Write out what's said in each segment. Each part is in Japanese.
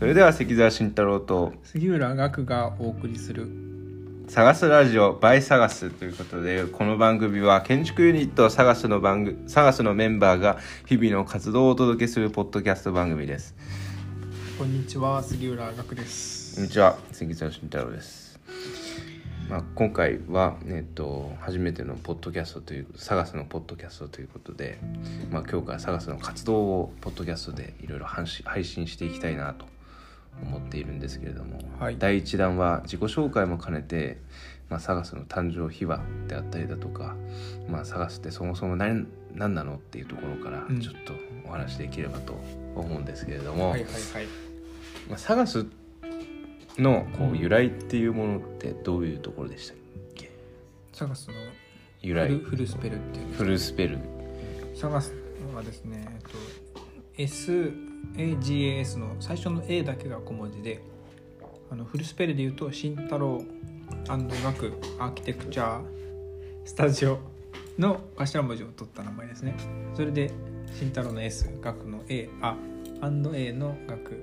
それでは関澤慎太郎と杉浦岳がお送りする探すラジオ by 探すということでこの番組は建築ユニット探すの番組探すのメンバーが日々の活動をお届けするポッドキャスト番組です。こんにちは杉浦岳でこんすにちは関澤慎太郎です。まあ、今回は、えっと、初めてのポッドキャストという探すのポッドキャストということで、まあ、今日から探すの活動をポッドキャストでいろいろ配信配信していきたいなと思っているんですけれども、はい。第1弾は自己紹介も兼ねて、まあ、探すの誕生秘話であったりだとか、まあ、探すってそもそも何何なのっていうところからうん。ちょっとお話しできればと思うんですけれども、はいはいはい。まあ、探すのこう由来っていうものってどういうところでしたっけ？サガスの由来。フルスペルっていうフルスペル。サガスはですね、えっと、SAGAS の最初の A だけが小文字であのフルスペルで言うと慎太郎学アーキテクチャースタジオの頭文字を取った名前ですね。それで慎太郎の S 学の A あ &A の学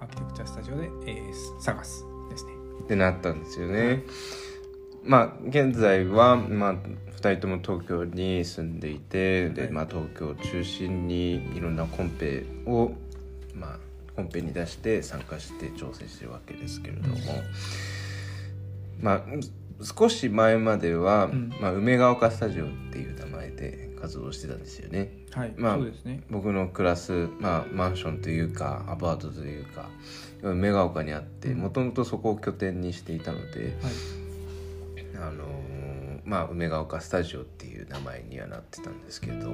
アーキテクチャースタジオで AS サガスですね。ってなったんですよね。まあ現在は、まあ、2人とも東京に住んでいてで、はい。まあ、東京を中心にいろんなコンペを、まあ、コンペに出して参加して挑戦してるわけですけれども、まあ少し前までは、ん。まあ、梅ヶ丘スタジオっていう名前で活動してたんですよね。はい、まあね。僕の暮らす、まあ、マンションというかアパートというか梅ヶ丘にあってもともとそこを拠点にしていたので、はいあのーまあ、梅ヶ丘スタジオっていう名前にはなってたんですけど、そう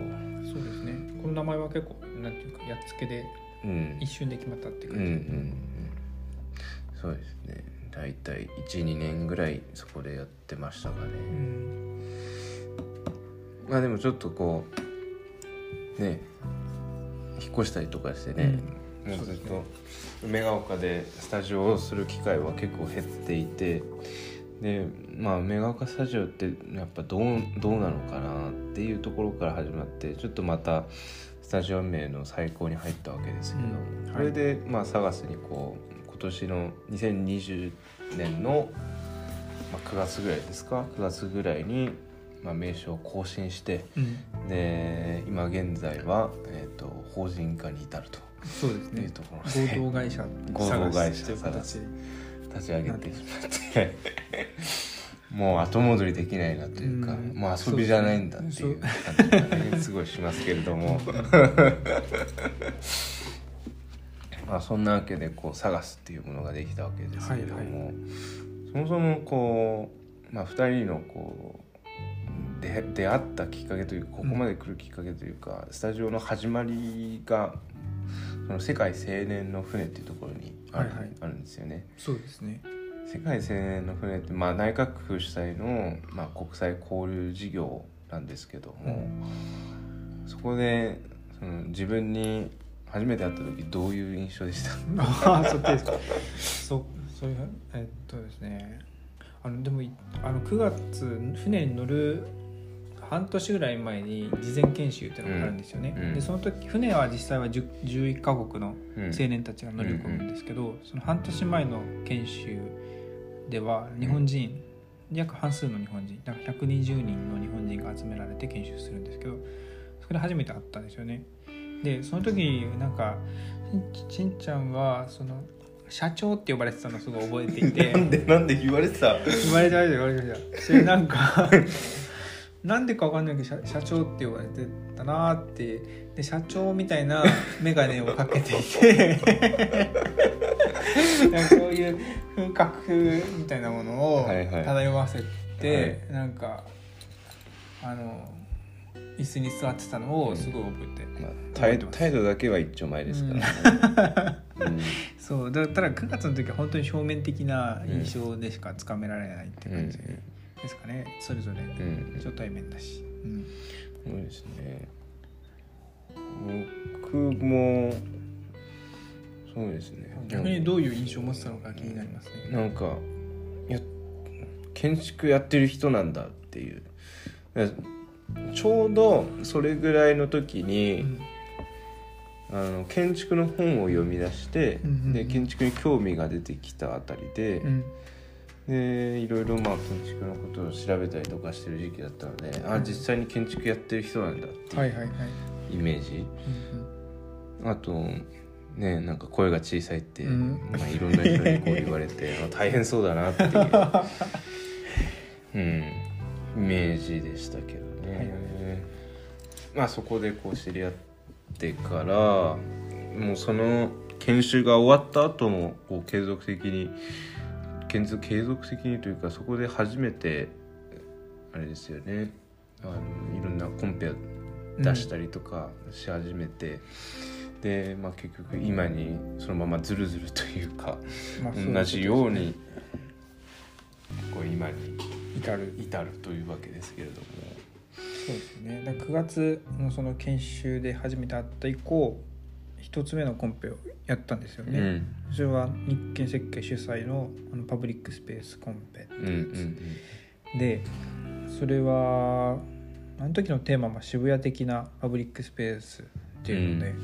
ですね。この名前は結構なんていうかやっつけでうん、一瞬で決まったっていううんうんう感じ、ん。そうですね。大体12年ぐらいそこでやってましたかね。うん。まあでもちょっとこうね引っ越したりとかしてね、もうずっと梅ヶ丘でスタジオをする機会は結構減っていてでまあ梅ヶ丘スタジオってやっぱどうどうなのかなっていうところから始まってちょっとまたスタジオ名の最高に入ったわけですけど、うんそれでまあサガスにこう今年の2020年の、まあ、9月ぐらいですか？9月ぐらいに、まあ、名称を更新してうん。で今現在は、えー、と法人化に至るとそうですね。いうところで。合同会社合同 会社という形で立ち上げてしまってもう後戻りできないなというか、うん。もう遊びじゃないんだっていう感じすごいしますけれども。まあそんなわけでこう探すっていうものができたわけですけれども、はいはそもそもこう、まあ、2人のこう出出会ったきっかけというかここまで来るきっかけというか、スタジオの始まりがその世界青年の船っていうところにある,、はいはい。あるんですよね。そうですね。世界青年の船って、まあ、内閣府主催の、まあ、国際交流事業なんですけども、そこでその自分に初めて会った時どういう印象でした？ああそっちですか。そうそういうえっとですね。あのでもいあの9月船に乗る半年ぐらい前に事前研修っていうのがあるんですよね、うんうん。でその時船は実際は10 11カ国のうん。青年たちが乗り込むんですけど、その半年前の研修では日本人、約半数の日本人だから120人の日本人が集められて研修するんですけどそこで初めて会ったんですよね。でその時なんかしんしんちゃんはその社長って呼ばれてたのすごい覚えていて。なんでなんで言われてた？言われてました言われてました。それなんか なんでかわかんないけど社社長って呼ばれてたなーってで社長みたいな眼鏡をかけていてなんかそういう風格みたいなものを漂わせて、はなんかあの椅子に座ってたのをすごい覚えて、まあ、態態度だけは一丁前ですからね、うん。そうだただ9月の時は本当に表面的な印象でしかつかめられないって感じですかね、それぞれ。うん。初対面だし、うん。そうですね。僕もそうですね。逆にどういう印象を持ってたのか気になりますね、なんかいや建築やってる人なんだっていう。ちょうどそれぐらいの時に、あの建築の本を読み出して、うんうんうん。で建築に興味が出てきたあたりで、うんでいろいろまあ建築のことを調べたりとかしてる時期だったので、あ実際に建築やってる人なんだってはいいうはいはいイメージ、うんあとねなんか声が小さいって、うん。まあ、いろんな人にこう言われて あ大変そうだなっていう、うん、イメージでしたけどね、はい。まあそこでこう知り合ってからもうその研修が終わった後もこう継続的に継続継続的にというかそこで初めてあれですよね。あのいろんなコンペを出したりとかし始めて、で、まあ、結局今にそのままズルズルというかまあそういうこと同じようにこう今に至る。至るというわけですけれども。そうですね。だから9月のその研修で初めて会った以降一つ目のコンペをやったんですよね、うん。それは日建設計主催のあのパブリックスペースコンペ。うんうんでそれはあの時のテーマは渋谷的なパブリックスペースっていうので、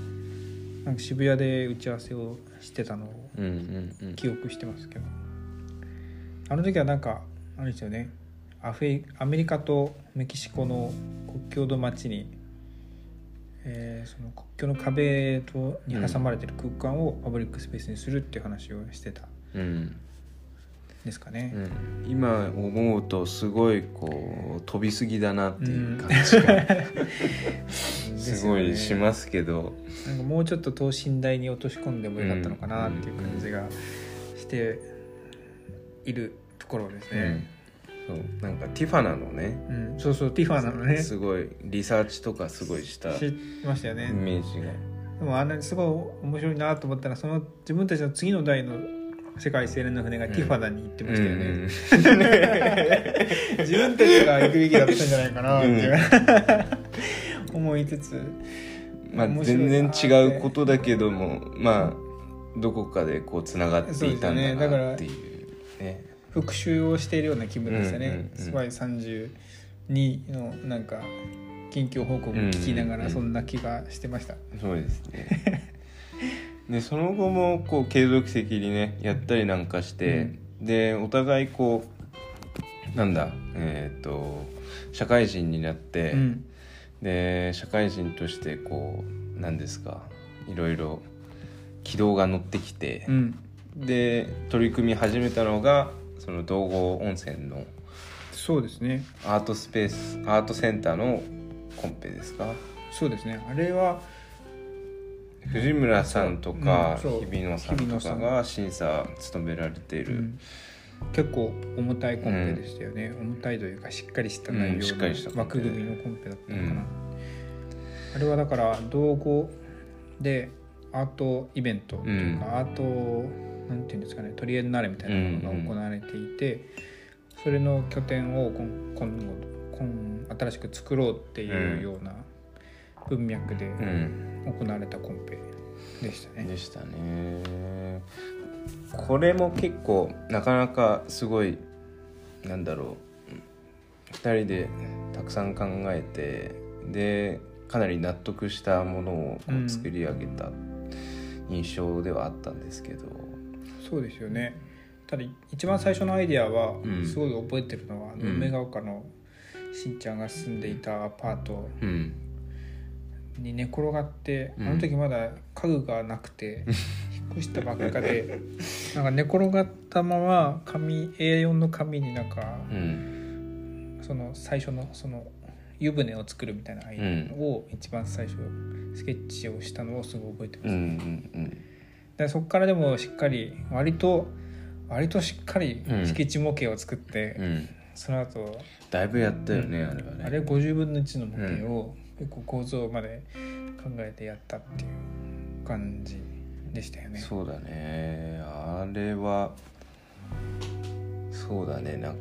なんか渋谷で打ち合わせをしてたのをうんうんうん。記憶してますけど。あの時はなんかあれですよね。アフリアメリカとメキシコの国境の街に、えーその国境の壁とに挟まれてる空間をパブリックスペースにするっていう話をしてた。んうんですかね。うん。今思うとすごいこう飛びすぎだなっていう感じが すごいしますけど、なんかもうちょっと等身大に落とし込んでもよかったのかなっていう感じがしているところですね。そうなんかティファナのねうん。そうそうティファーなのね。すごいリサーチとかすごいしたイ知ってましたよね。メージが。でもあんなにすごい面白いなと思ったらその自分たちの次の代の世界青年の船がティファナに行ってましたよね、うん自分たちが行くべきだったんじゃないかなっていう、思いつつ。まあ全な然違うことだけどもまあどこかでこうつながっていたんだなっていうね復習をしているような気分でしたね、うんうんうん。スパイ32のなんか近況報告を聞きながうんうんうん。らそんな気がしてました、そうですね。でその後もこう継続的にねやったりなんかして、でお互いこうなんだえっ、と社会人になって、うん。で社会人としてこうなんですかいろいろ軌道が乗ってきてう、ん。で取り組み始めたのがその道後温泉のそうですね。アートスペースアートセンターのコンペですか？そうですね。あれは藤村さんとかう日比野さんとかが審査務められている、うん。結構重たいコンペでしたよね、重たいというかしっかりした内容うんしっかりしたの枠組みのコンペだったのかな、うん。あれはだから道後でアートイベントというか、アートなんていうんですかねトリエンナーレみたいなものが行われていて、それの拠点を今今後今新しく作ろうっていうような文脈でうん。行われたコンペでしたね。でしたね。これも結構なかなかすごいなんだろう。2人でたくさん考えてでかなり納得したものを作り上げた印象ではあったんですけど、そうですよね。ただ一番最初のアイデアはうん。すごい覚えてるのは、うん。梅ヶ丘のしんちゃんが住んでいたアパート。うん。に寝転がって、うん。あの時まだ家具がなくて引っ越したばっかで なんか寝転がったまま紙 A4 の紙になんかうん。その最初のその湯船を作るみたいなアイデアを一番最初スケッチをしたのをすごい覚えてます、うんうんでそこからでもしっかり割と割としっかりうん。スケッチ模型を作って、うん。うんその後だいぶやったよね、あれはね。あれ50分の1の模型を結構構造まで考えてやったっていう感じでしたよね。そうだね。あれはそうだね。な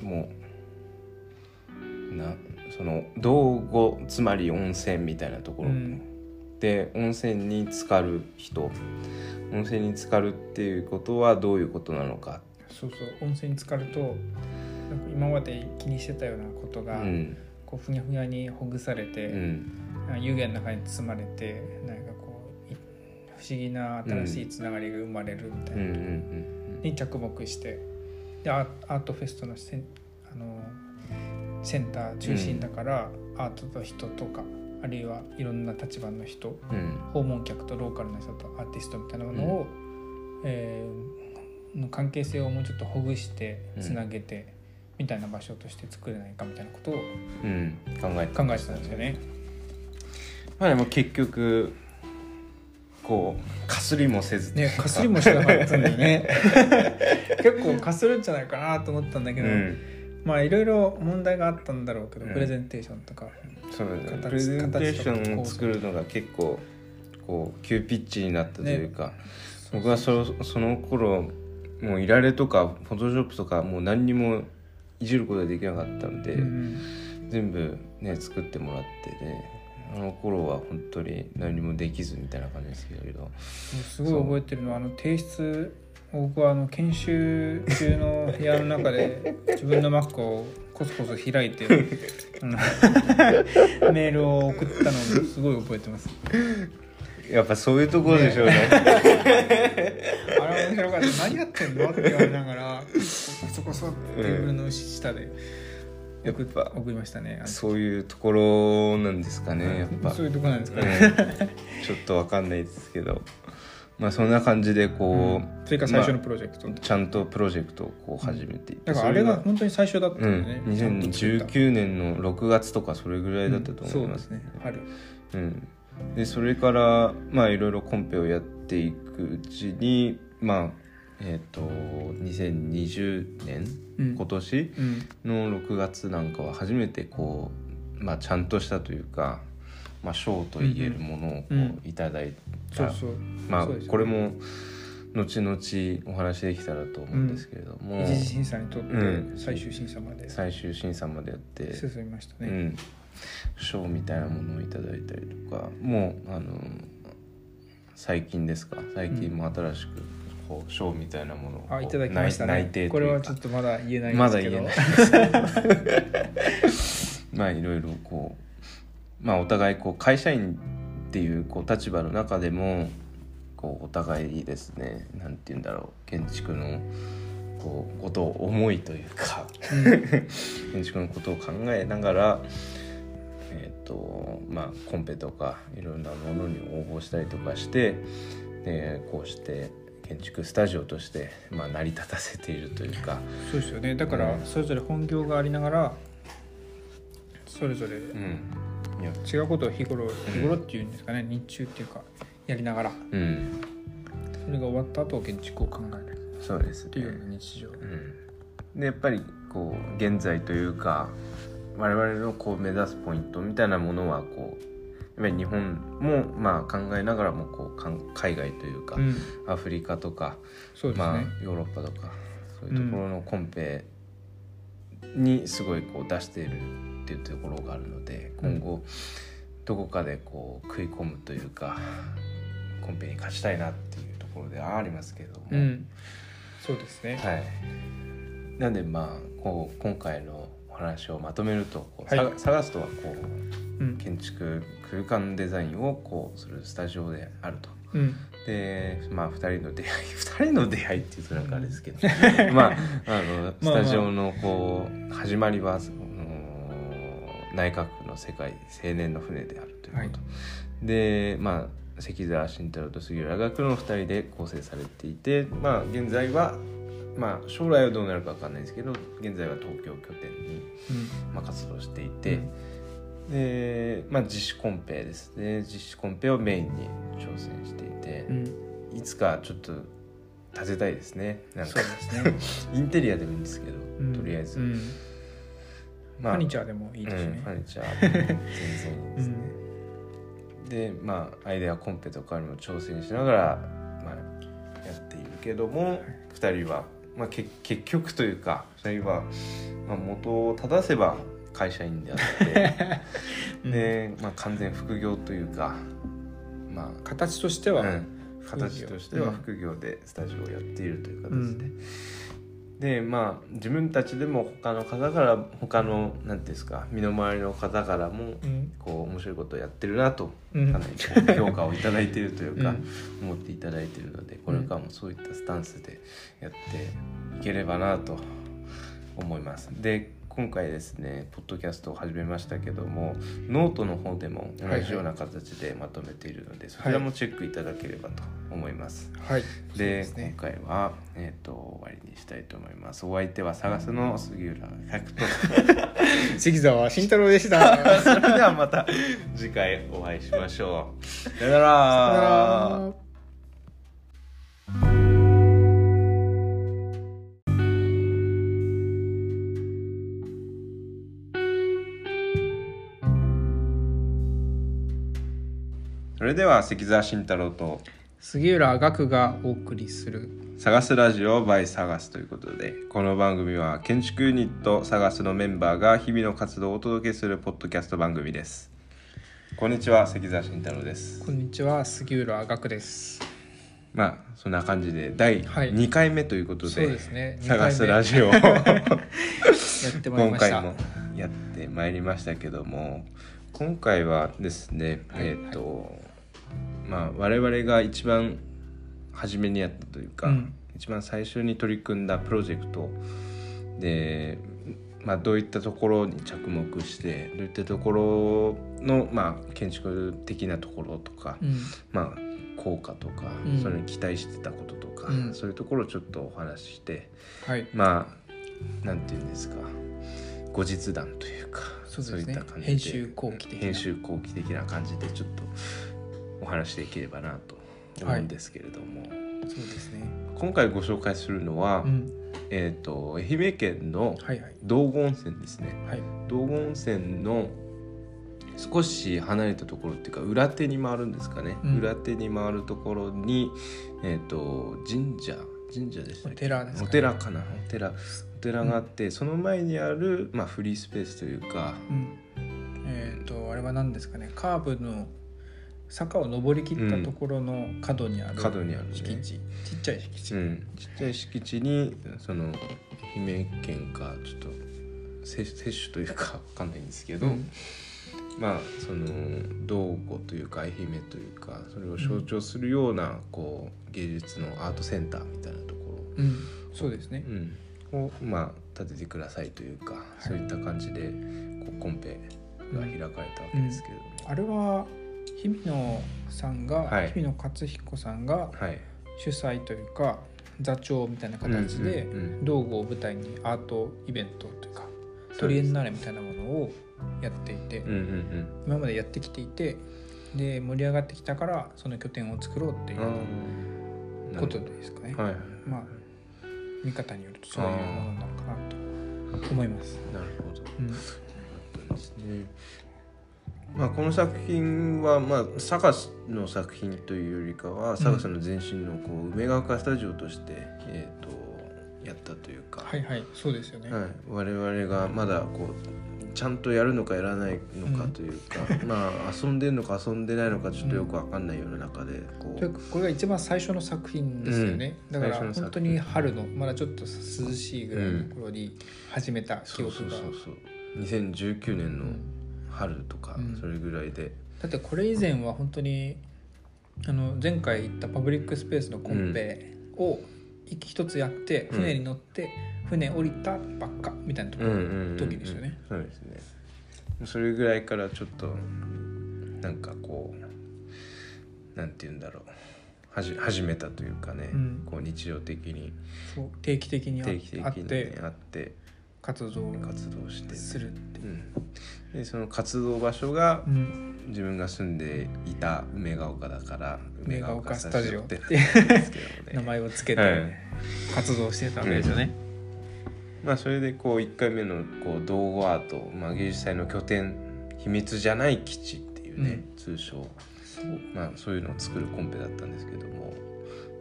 もうなその道後つまり温泉みたいなところ、うんで温泉に浸かる人。温泉に浸かるっていうことはどういうことなのか、そうそう温泉に浸かるとなんか今まで気にしてたようなことうが、ん。こうふにゃふにゃにほぐされうて、ん湯気の中に包まれてなんかこう不思議な新しいつながりが生まれるみたいな、うんうんうんに着目して。でアアートフェストのセンあのセンター中心だから、アートと人とかあるいはいろんな立場の人うん。うん訪問客とローカルな人とアーティストみたいなものを、えーの関係性をもうちょっとほぐしてうん。つなげて、みたいな場所として作れないかみたいなことをうん。考えて考えてたんですよね。まあでも結局こうかすりもせずねかすりもしなかったんだよね。結構かするんじゃないかなと思ったんだけど、うんまあいろいろ問題があったんだろうけど、うん。プレゼンテーションとか。そうだね。形プレゼンテーションを作るのが結構こう急ピッチになったというか、僕はそその頃もういられとかフォトショップとかもう何にもいじることができなかったので、うん全部ね作ってもらってねあの頃は本当に何もできずみたいな感じですけど。すごい覚えてるのはあの提出僕はあの研修中の部屋の中で自分の Mac をコソコソ開いてメールを送ったのをすごい覚えてます。やっぱそういうところでしょうね。あれ面白かった。何やってんの？って言われながらコソコソってテーブルの下でやっぱ送りましたね。そういうところなんですかねやっぱ。そういうとこなんですかうん。ね、ちょっとわかんないですけどまあそんな感じでこう、それが最初のプロジェクト、ちゃんとプロジェクトをこう始めていって、だからあれがそ本当に最初だったんだうよね、ん、ちゃん。と作った2019年の6月とかそれぐらいだったと思います。うんそうですね。春。うん、でそれからまあいろいろコンペをやっていくうちにまあえっ、と2020年、うん。今年うん。の6月なんかは初めてこう、まあ、ちゃんとしたというか、まあ、賞と言えるものをこうんういただいた、まあこれも後々お話できたらと思うんですけれども、一次審査にとってうん。最終審査まで。最終審査までやって、進みましたね、うん、賞みたいなものをいただいたりとか。もうあの最近ですか？最近も新しくこう賞みたいなものをあいただきましたね。内内定ことれはちょっとまだ言えないんまですけど。だ言えない まあいろいろこうまあお互いこう会社員っていうこう立場の中でもこうお互いですねなんて言うんだろう建築のこうことを思いというか 建築のことを考えながらえっ、とまあコンペとかいろんなものに応募したりとかしてでこうして建築スタジオとして、まあ、成り立たせているというか。そうですよね。だからそれぞれ本業がありながらそれぞれうんいや違うことを日頃日頃っていうんですかね日中っていうかやりながら。うん。それが終わった後建築を考える。そうですっていうようねな日常。うん、でやっぱりこう現在というか我々のこう目指すポイントみたいなものはこうやっぱり日本もまあ考えながらもこうかん海外というか、うん。アフリカとか、そうですね、まあ、ヨーロッパとかそういうところのコンペにすごいこう出しているっていうところがあるので今後どこかでこう食い込むというかコンペに勝ちたいなっていうところではありますけれども、うん。そうですね。はい、なんでまあこう今回のお話をまとめるとこう、はい。さ探すとはこううん。建築空間デザインをこうするスタジオであると。うん。でまあ2人の出会い 2人の出会いっていうとなんかあれですけど まああのスタジオのこう始まりは内閣府の世界青年の船であるということ、はい。でまあ関澤慎太郎と杉浦学の2人で構成されていてまあ現在はまあ将来はどうなるかわかんないですけど現在は東京拠点に、うん。まあ、活動していて、で、まあ、実施コンペです。ね実施コンペをメインに挑戦していてう、ん。いつかちょっと建てたいですね。なんそかね。インテリアでもいいんですけど、うん。とりあえず、うんまファニチャーでもいいですうん、ねファニチャー全然いいですね、でまあアイデアコンペとかにも挑戦しながら、まあ、やっているけども、二人は、まあ、け結局というか二人は、まあ、元を正せば会社員であって うん。で、まあ、完全副業というかまあ形としては、うん、形としてはうん副業でスタジオをやっているという形で、うんでまあ自分たちでも他の方から他の何ていうんですか身の回りの方からもうん。こう面白いことをやってるなとうん。かなり評価をいただいているというか、うん。思っていただいているのでこれからもそういったスタンスでやっていければなと思います。で今回ですねポッドキャストを始めましたけどもノートの方でも同じような形でまとめているので、そちらもチェックいただければと思います。はい。でね。今回は、えー、と終わりにしたいと思います。お相手は探すの杉浦百と関 沢慎太郎でした。それではまた次回お会いしましょう。さよなさよなられでは関澤慎太郎と杉浦岳がお送りする探すラジオ by 探すということでこの番組は建築ユニット探すのメンバーが日々の活動をお届けするポッドキャスト番組です。こんにちは関澤慎太郎です。こんにちは杉浦岳です。まあそんな感じで第はい。2回目ということで,、そうですね。探すラジオを やってまいりました。今回もやってまいりましたけども今回はですね、はい。えっ、と、まあ我々が一番初めにやったというか、うん。一番最初に取り組んだプロジェクトで、まあ、どういったところに着目してどういったところの、まあ、建築的なところとか、うん。まあ効果とか、うん。それに期待してたこととか、うん。そういうところをちょっとお話ししてはい。まあなんていうんですか後日談というかそうですね。いった感じで。編集後期的な。編集後期的な感じでちょっとお話しできればなと思うんですけれども、そうですね。今回ご紹介するのは、うん。えー、と愛媛県のはいはい。道後温泉ですね。はい。道後温泉の少し離れたところっていうか裏手に回るんですかね、うん。裏手に回るところに、えー、と神社神社でしたお寺ですかね。お寺かな。お寺。お寺があって、その前にある、まあ、フリースペースというか、うん。えっ、とあれは何ですかね。カーブの坂を登りきったところの角にある角にあるね。敷地、ちっちゃい敷地、うん、ちっちゃい敷地にその愛媛県かちょっと接接種というか わかんないんですけど、うん。まあその道後というか愛媛というかそれを象徴するような、こう芸術のアートセンターみたいなとこうん、そうですね。ろ、うん、をまあ建ててくださいというか、そういった感じでこうコンペが開かれたわけですけれども、あれは日比野さんが、はい。日比野勝彦さんがはい。主催というか座長みたいな形でうんうんうん。道後を舞台にアートイベントというかトリエンナーレみたいなものをやっていて、うんうん今までやってきていてで盛り上がってきたからその拠点を作ろうっていううんことですかね。はいはい。まあ見方によるとそういうものなのかなと思います。なるほど。うん。ですね。まあ、この作品は、まあ、サガスの作品というよりかは、サガスの前身のこう梅ヶ丘スタジオとして、えー、とやったというか、はいはいそうですよね。はい、我々がまだこうちゃんとやるのかやらないのかというか、まあ遊んでるのか遊んでないのかちょっとよくわかんないような中でこでう、これが一番最初の作品ですよね、うん。だから本当に春のまだちょっと涼しいぐらいの頃に始めた記そう憶が、そうそう。そう2019年の春とか、うん。それぐらいで、だってこれ以前は本当にあの前回行ったパブリックスペースのコンペを一つやってうん。船に乗って船降りたばっかみたいなところの時ですよね。そうですね。それぐらいからちょっとなんかこうなんて言うんだろう。はじ始めたというかね、うん。こう日常的に。定期的にあって活動を活動して、するってう。ん、でその活動場所がうん。自分が住んでいた梅ヶ丘だから梅ヶ丘スタジオってね。名前をつけてはい。活動してたわけですよね。まあそれでこう1回目のこう道後アート、まあ、芸術祭の拠点秘密じゃない基地っていうね、通称、まあ、そういうのを作るコンペだったんですけども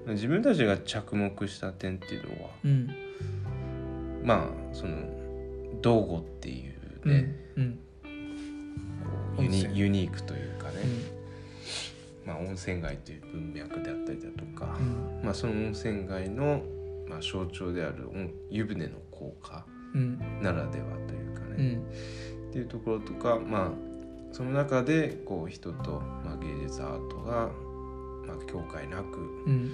自分たちが着目した点っていうのはうんまあその道後っていううんね、うん。こうユニユニークというかね、うん。まあ、温泉街という文脈であったりだとか、うん。まあ、その温泉街の、まあ、象徴であるうん湯船の効果うん。ならではというかね、うん。っていうところとかまあその中でこう人と、まあ、芸術アートが、まあ、境界なく、うん。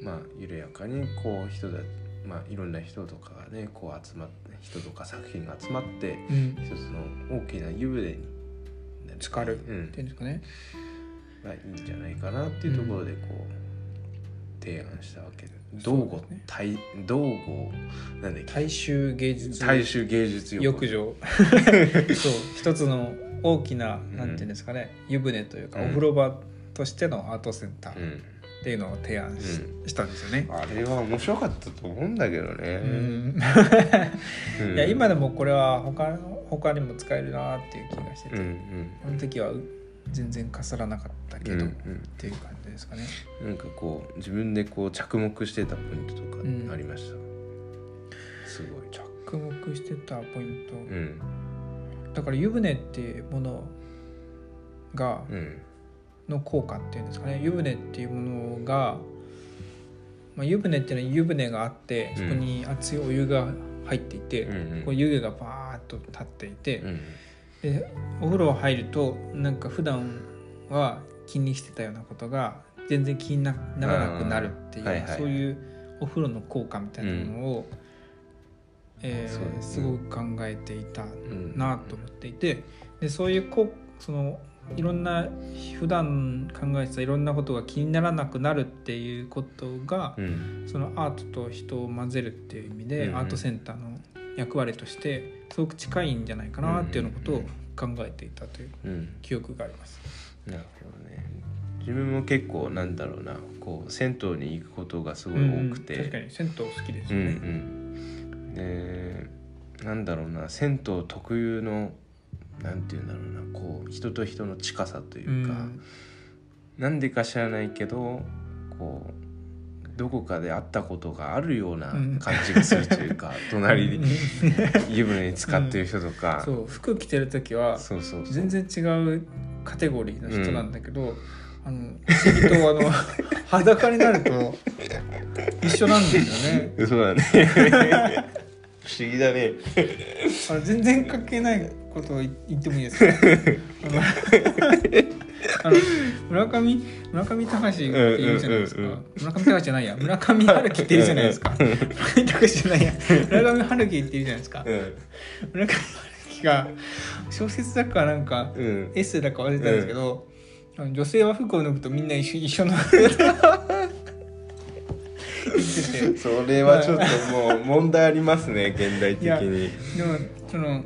まあ、緩やかにこう人だ、まあ、いろんな人とかがねこう集まって人とか作品が集まってうん。一つの大きな湯船にな浸かる。うん。っていうんですかね。まあ、いいんじゃないかなっていうところでこう提案したわけで。道後大道後なんだっけ？大衆芸術。大衆芸術浴場 そう。一つの大きなうん。なんていうんですかね。湯船というかうん。お風呂場としてのアートセンターっうんていうのを提案し,、したんですよね。あれは面白かったと思うんだけどね、うん。うん。いや今でもこれは他の他にも使えるなっていう気がしてて、うんあの時はう全然かすらなかったけど、うんうん。っていう感じですかね。うん、なんかこう自分でこう着目してたポイントとかうん。ありました、すごい。着目してたポイント、うん。だから湯船っていうものがうんの効果っていうんですかね。湯船っていうものが、まあ、湯船っていうのは湯船があってそこに熱いお湯が入っていて、うんうん。こう湯気がバーッと立っていて、うんでお風呂入るとなんか普段は気にしてたようなことが全然気になならなくなるっていう、はいはい。そういうお風呂の効果みたいなものを、えーそうですすねごく考えていたうんなと思っていてでそういうこそのいろんな普段考えてたいろんなことが気にならなくなるっていうことが、うん。そのアートと人を混ぜるっていう意味で、うんうん。アートセンターの役割としてすごく近いんじゃないかなっていうようなことを考えていたといううん。記憶があります。なるほどね。自分も結構なんだろうなこう銭湯に行くことがすごい多くて、うん確かに銭湯好きですうんよね。うん。でなんだろうな銭湯特有のなんていうんだろうなこう人と人の近さというか、なんでか知らないけどこうどこかで会ったことがあるような感じがするというか、隣に湯船に浸かってる人とか、そう服着てる時はそうそうそう。全然違うカテゴリーの人なんだけど、あの不思議とあの 裸になると一緒なんですよね。そうだね。不思議だね。あの全然関係ないことを言言ってもいいですか？あの村上村上隆って言うじゃないですか、うんうんうん村上隆じゃないや。村上春樹って言うじゃないですか。村上隆じゃないや。村上春樹って言うじゃないですか。村上春樹が小説だかなんかうん。うんエッセイだか忘れたんですけど、あの女性は服を脱ぐとみんな一緒一緒の。それはちょっともう問題ありますね現代的に。でもその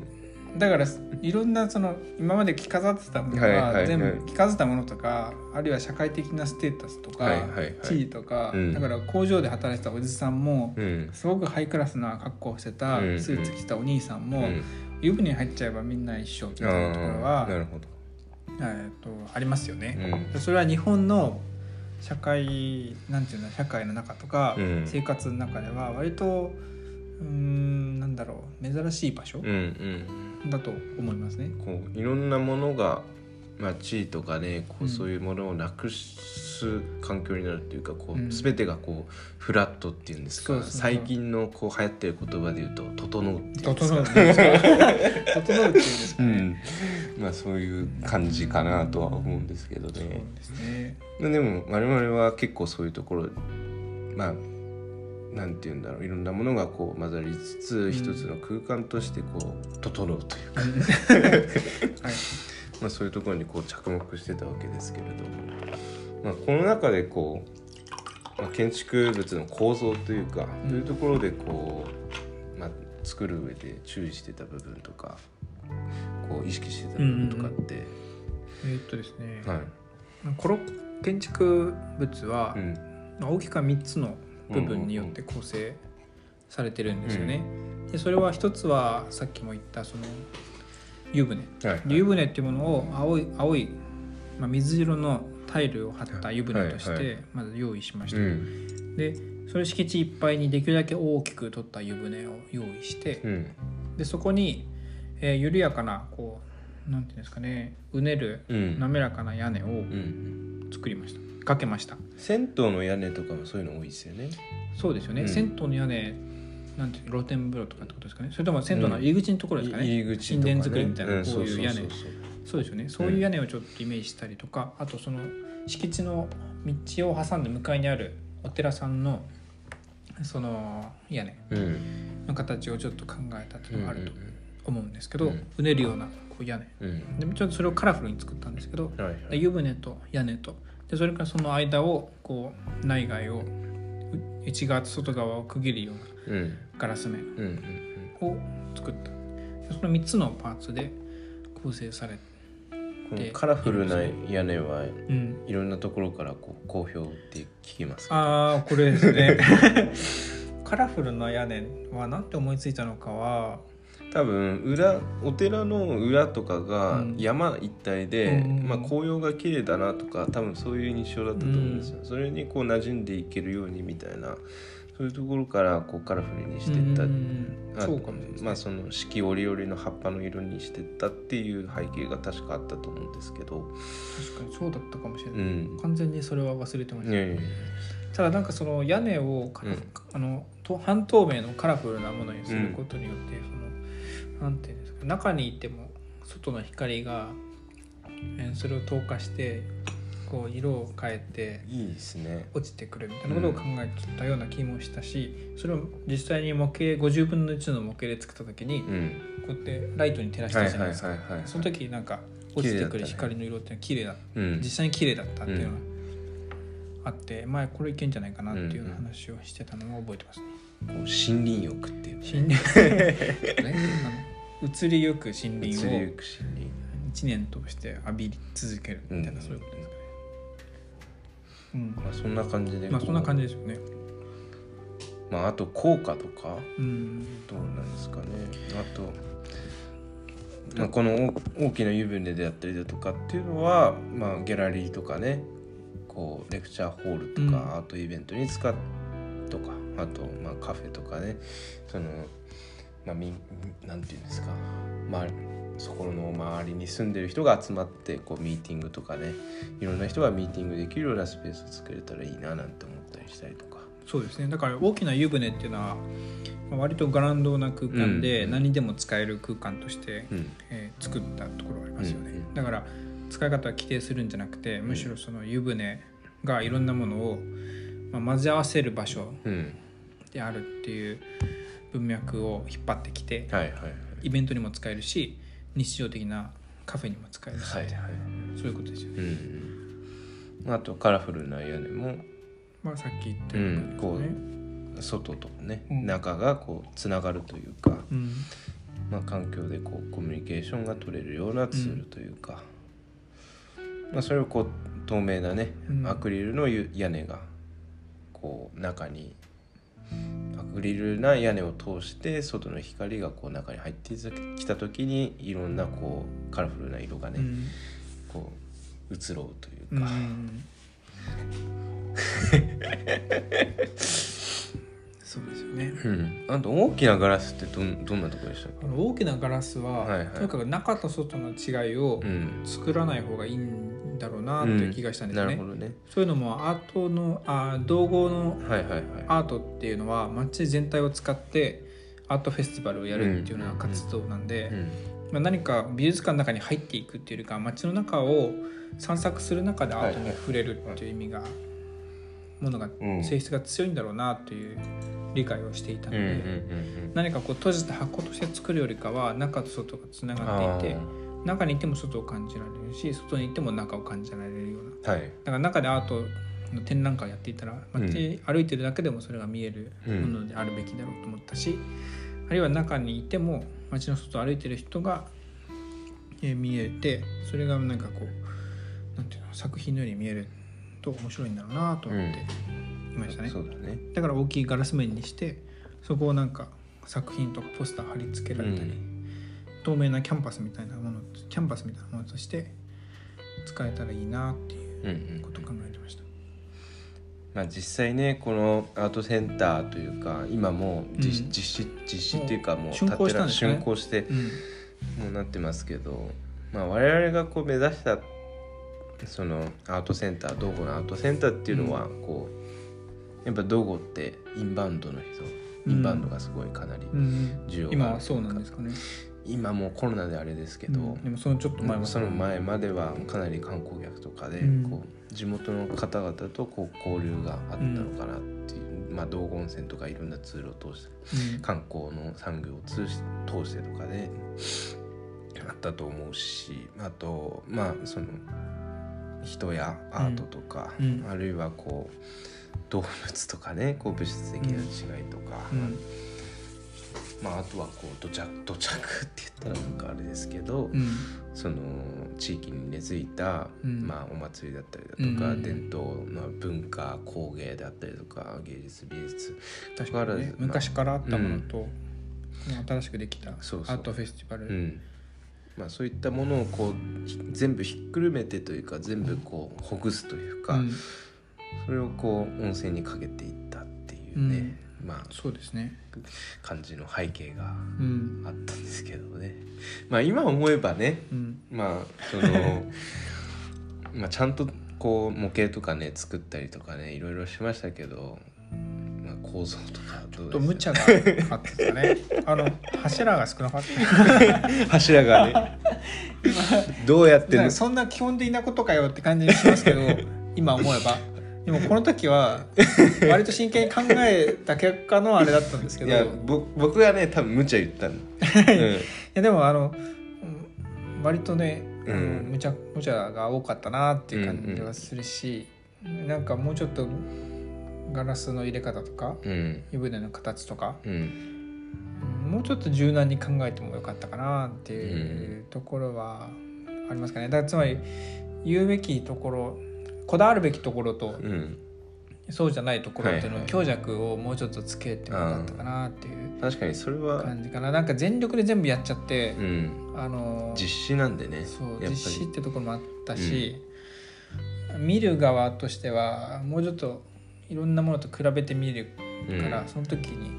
だからいろんなその今まで着飾ってたものが全部着飾ったものとかあるいは社会的なステータスとか、地位とか、うん。だから工場で働いてたおじさんも、うん。すごくハイクラスな格好をしてたうん。スーツ着たお兄さんも、うん。湯船に入っちゃえばみんな一緒みたいなところはあーなるほど。えーとありますよね。うん。それは日本の社会なんていうの社会の中とか、うん。生活の中では割とうーんなんだろう珍しい場所うんうんだと思いますね。こういろんなものが、まあ、地位とかねこううんそういうものをなくす環境になるっていうかこう全てがこうフラットっていうんですかそうそうそう最近のこう流行ってる言葉で言うと「整う」っていうんですか整うっていうんですかね。うん、まあそういう感じかなとは思うんですけどそうね。ですね。でも我々は結構そういうところまあなんて言うんだろう。いろんなものがこう混ざりつつ、一つの空間としてこう整うというか、はい。まあ、そういうところにこう着目してたわけですけれども、まあ、この中でこう、まあ、建築物の構造というか、うん。というところでこう、まあ、作る上で注意してた部分とかこう意識してた部分とかって、えーっとですね。はい。建築物はう、ん。大きくは3つの部分によって構成されてるんですよね。でそれは一つはさっきも言ったその湯船。はい湯船っていうものを青い青い、まあ、水色のタイルを張った湯船としはいはてまず用意しました、うん。でそれ敷地いっぱいにできるだけ大きく取った湯船を用意してうん。でそこに、えー緩やかなこうなんていうんですかねうねるうん。滑らかな屋根をうん。作りましたかけました。銭湯の屋根とかもそういうの多いですよね。そうですよね、うん。銭湯の屋根なんていう露天風呂とかってことですかね。それとも銭湯の入り口のところですかね、入り口ね、神殿作りみたいなんこういう屋根。そうですよね。そういう屋根をちょっとイメージしたりとか、あとその敷地の道を挟んで向かいにあるお寺さんのその屋根の形をちょっと考えたっていうのがあるとうん思うんですけど、うん。うねるようなこう屋根。うん。うんでもちょっとそれをカラフルに作ったんですけど湯船と屋根とでそれからその間をこう内外をう内側と外側を区切るようなうんガラス面を作った。でその3つのパーツで構成されて。カラフルな屋根はうん。いろんなところからこう好評って聞きますああこれですね。カラフルな屋根は何て思いついたのかは多分裏お寺の裏とかがうん。山一帯で、うん。まあ、紅葉が綺麗だなとか多分そういう印象だったと思うんですよ、それにこう馴染んでいけるようにみたいなそういうところからこうカラフルにしてった。うんあそうかもしれないまあその四季折々の葉っぱの色にしてったっていう背景が確かあったと思うんですけど、確かにそうだったかもしれうない、ん、完全にそれは忘れてました、いやいやいや。ただなんかその屋根をあのと半透明のカラフルなものにすることによって、そのなんていうんですか中にいても外の光がえーそれを透過してこう色を変えていいですね。落ちてくるみたいなことを考えてたような気もしたしそれを実際に模型50分の1の模型で作った時にうん。こうやってライトに照らしたじゃないですか、その時なんか落ちてくる光の色って綺麗だうん実際に綺麗だったっていうのがあって、前これいけんじゃないかなっていうような話をしてたのを覚えてますね。こう森林浴っていう森林ね。あ の移りゆく森林を移りゆく森林。1年通して浴び続けるみたいな、うんそういうことですかね。うん。まあそんな感じで。まあそんな感じじですよね。まああと効果とか？うん。どうなんですかね。あと、まあ、この大大きな湯船であったりだとかっていうのは、まあ、ギャラリーとかね。こうレクチャーホールとか、うん。アートイベントに使っとかあと、まあ、カフェとかねその、まあ、みなんていうんですか、まあ、そこの周りに住んでる人が集まってこうミーティングとかねいろんな人がミーティングできるようなスペースを作れたらいいななんて思ったりしたりとか。そうですね。だから大きな湯船っていうのはまあ割とガランドな空間でうん。何にでも使える空間として、うん。えー作ったところがありますよね、うん。うん。だから使い方は規定するんじゃなくてむしろその湯船がいろんなものを、まあ、混ぜ合わせる場所うんであるっていう文脈を引っ張ってきてはいはいはい。イベントにも使えるし日常的なカフェにも使えるし、はいはい。そういうことですよね、うん、あとカラフルな屋根も、まあさっき言ったうようなん、こね。う外とね、うん。中がこうつながるというか、うん。まあ、環境でこうコミュニケーションが取れるようなツールというか、まあ、それをこう透明なね、うん。アクリルのゆ屋根がこう中にアクリルな屋根を通して外の光がこう中に入ってきた時にいろんなこうカラフルな色がね、うん。こう移ろうといううん。か。そうですよね。うん、あと大きなガラスってどんどんなところでしたっあの大きなガラスは、はいはい。とにかく中と外の違いを作らない方がいいんだろうなっていう気がしたんですよね。なるほどね。そういうのもアートのあ道後のアートっていうのは街全体を使ってアートフェスティバルをやるっていうような活動なんで、うん。まあ、何か美術館の中に入っていくっていうよりか街の中を散策する中でアートに触れるっていう意味が、ものがうん。性質が強いんだろうなという理解をしていたので、うんうんうん何かこう閉じた箱として作るよりかは中と外がつながっていて中にいても外を感じられるし外にいても中を感じられるような。はい。だから中でアートの展覧会をやっていたら街歩いてるだけでもそれが見えるうんものであるべきだろうと思ったし、あるいは中にいても街の外を歩いてる人が、えー見えてそれがなんかこうなんていうの作品のように見えると面白いんだろうなと思っていましたね。そうだね。だから大きいガラス面にしてそこをなんか作品とかポスター貼り付けられたり、うん透明なキャンバスみたいなものキャンバスみたいなものとして使えたらいいなっていううんうんことを考えてました。まあ実際ねこのアートセンターというか今もう実,、うん。実施実施っていうかもう竣工したんですね。竣工してうん。もうなってますけど、まあ、我々がこう目指したそのアートセンター道後のアートセンターっていうのはこうやっぱ道後ってインバウンドの人インバウンドがすごいかなりうん需要がある今はそうなんですかね今もうコロナであれですけど、うん。でもそのちょっと前はその前まではかなり観光客とかでうん。こう地元の方々とこう交流があったのかなっていう、まあ道後温泉とかいろんなツールを通してうん。観光の産業を通し通してとかであったと思うしあとまあその人やアートとか、うん。あるいはこう動物とかねこう物質的な違いとか、うんまあ、あとはこう土着土着って言ったらなんかあれですけど、うん。その地域に根付いた、うん。まあ、お祭りだったりだとか、うん伝統の文化工芸であったりとか芸術美術確かにね。まあ昔からあったものと、新しくできたアートフェスティバル。うん。まあ、そういったものをこうひ全部ひっくるめてというか全部こうほぐすというか、うん。それをこう温泉にかけていったっていうね、まあそうですね。感じの背景がうん。あったんですけどね。まあ今思えばねうん。まあその まあちゃんとこう模型とかね作ったりとかねいろいろしましたけど、まあ、構造とかどうとです？無茶があってたね。あの柱が少なかった。柱がね。どうやってそんな基本的なことかよって感じにしますけど今思えばでもこの時は 割と真剣に考えた結果のあれだったんですけいやどいぼ僕がね多分無茶言ったの、やでもあのうん割とね、うん。無茶無茶が多かったなっていう感じはするし、なんかもうちょっとガラスの入れ方とかうんうん。湯船の形とかうん。もうちょっと柔軟に考えてもよかったかなっていうところはありますかね。だからつまり言うべきところこだわるべきところとうん。そうじゃないところっていうの強弱をもうちょっとつけてもよかったかなっていう確かにそれは、感じかな。なんか全力で全部やっちゃってう、ん、あの実施なんでねそう実施ってところもあったし、見る側としてはもうちょっといろんなものと比べてみるから、うん。その時に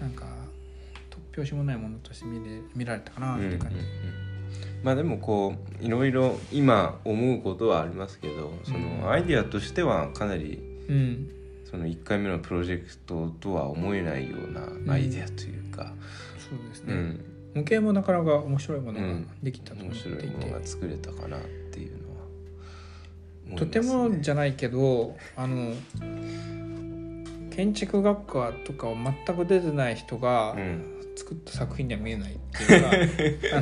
なんか突拍子もないものとして見れ見られたかなっていう感じ、うんうんうんまあでもこういろいろ今思うことはありますけどそのアイディアとしてはかなりうん。その1回目のプロジェクトとは思えないようなアイディアというか、そうですね、うん。模型もなかなか面白いものがうん。できたと思面っていて、白いものが作れたかなっていうのはね、とてもじゃないけどあの建築学科とかを全く出てない人がうん作った作品には見えないっていうのがあ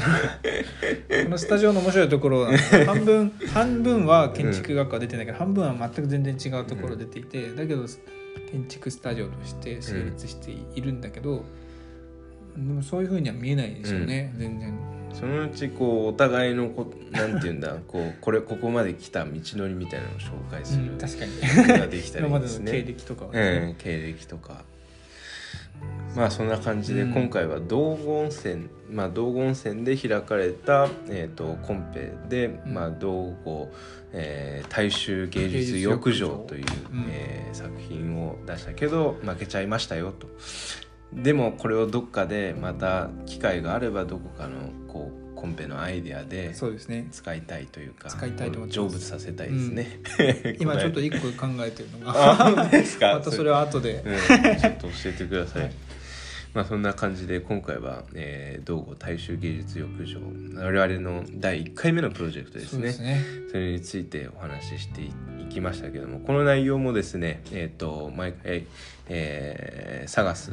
の このスタジオの面白いところ半分半分は建築学科出てないけど、半分は全く全然違うところ出ていて、だけど建築スタジオとして成立しているんだけど、でもそういうふうには見えないですよね、全然。そのうちこうお互いのこなんていうんだ こうこれここまで来た道のりみたいなのを紹介するうん、確かに。のができたらい 今までの。経歴とかはね、うん、経歴とかまあそんな感じでうん。今回は道後温泉、まあ道後温泉で開かれた、えー、とコンペで、うん。まあ道後、えー大衆芸術浴場という、うん。えー作品を出したけど負けちゃいましたよと。でもこれをどっかでまた機会があればどこかのこうコンペのアイデアでそうですね。使いたいというか使いたいと思成仏させたいですね。今ちょっと一個考えてるのが。あ本当ですか？またそれは後で。うん、ちょっと教えてください。はい。まあそんな感じで今回は、えー、道後大衆芸術浴場。我々の第1回目のプロジェクトですね。それについてお話ししていきましたけどもこの内容もですねえっ、と毎回、えー、サガス